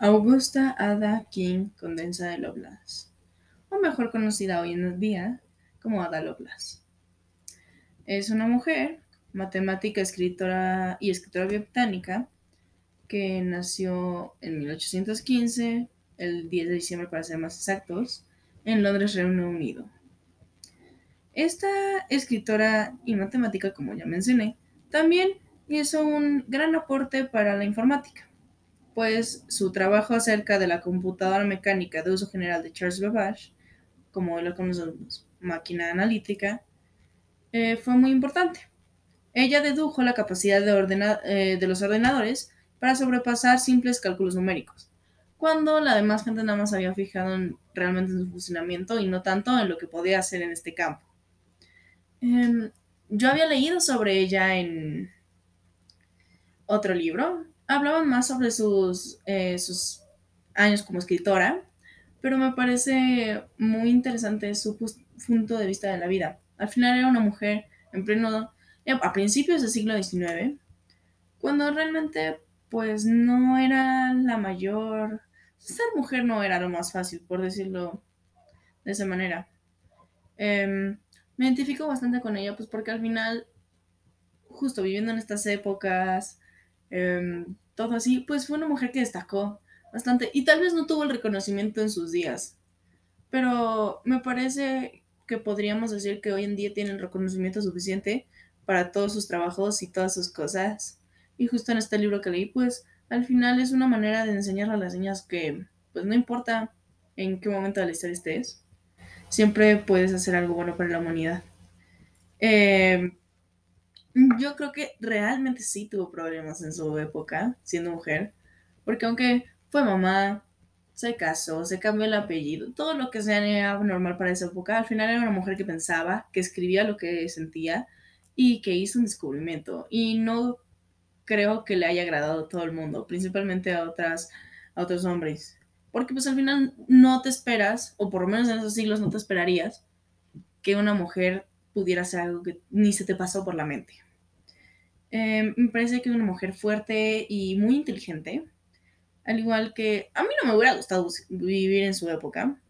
Augusta Ada King Condensa de Lovelace, o mejor conocida hoy en día como Ada Lovelace. Es una mujer, matemática, escritora y escritora británica, que nació en 1815, el 10 de diciembre para ser más exactos, en Londres, Reino Unido. Esta escritora y matemática, como ya mencioné, también hizo un gran aporte para la informática pues su trabajo acerca de la computadora mecánica de uso general de Charles Babbage, como lo conocemos, máquina analítica, eh, fue muy importante. Ella dedujo la capacidad de, eh, de los ordenadores para sobrepasar simples cálculos numéricos, cuando la demás gente nada más había fijado realmente en su funcionamiento y no tanto en lo que podía hacer en este campo. Em, yo había leído sobre ella en otro libro, hablaba más sobre sus, eh, sus años como escritora, pero me parece muy interesante su punto de vista de la vida. Al final era una mujer en pleno, eh, a principios del siglo XIX, cuando realmente pues no era la mayor, ser mujer no era lo más fácil, por decirlo de esa manera. Em, me identifico bastante con ella, pues porque al final, justo viviendo en estas épocas, Em, todo así, pues fue una mujer que destacó bastante y tal vez no tuvo el reconocimiento en sus días, pero me parece que podríamos decir que hoy en día tiene el reconocimiento suficiente para todos sus trabajos y todas sus cosas. Y justo en este libro que leí, pues al final es una manera de enseñar a las niñas que, pues no importa en qué momento de la historia estés, siempre puedes hacer algo bueno para la humanidad. Eh, yo creo que realmente sí tuvo problemas en su época, siendo mujer, porque aunque fue mamá, se casó, se cambió el apellido, todo lo que sea normal para esa época, al final era una mujer que pensaba, que escribía lo que sentía y que hizo un descubrimiento. Y no creo que le haya agradado a todo el mundo, principalmente a, otras, a otros hombres. Porque pues al final no te esperas, o por lo menos en esos siglos no te esperarías, que una mujer pudiera hacer algo que ni se te pasó por la mente. Em, me parece que es una mujer fuerte y muy inteligente. Al igual que a mí no me hubiera gustado vivir en su época.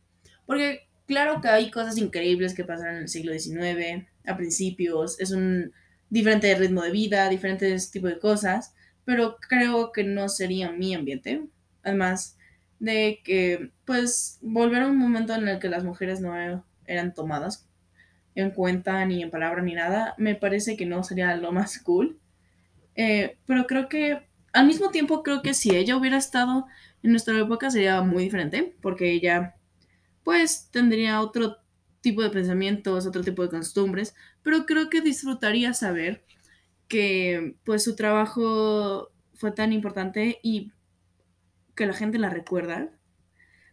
Porque claro que hay cosas increíbles que pasaron en el siglo XIX, a principios. Es un diferente ritmo de vida, diferentes tipos de cosas. Pero creo que no sería mi ambiente. Además de que, pues, volver a un momento en el que las mujeres no eran tomadas en cuenta ni en palabra ni nada, me parece que no sería lo más cool. Eh, pero creo que al mismo tiempo creo que si ella hubiera estado en nuestra época sería muy diferente, porque ella pues tendría otro tipo de pensamientos, otro tipo de costumbres, pero creo que disfrutaría saber que pues su trabajo fue tan importante y que la gente la recuerda.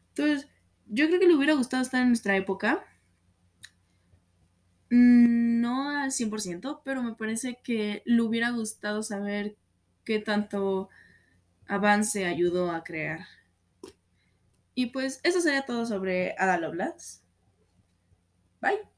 Entonces, yo creo que le hubiera gustado estar en nuestra época. Mm, no al 100%, pero me parece que le hubiera gustado saber qué tanto avance ayudó a crear. Y pues eso sería todo sobre Ada Lovelace. Bye.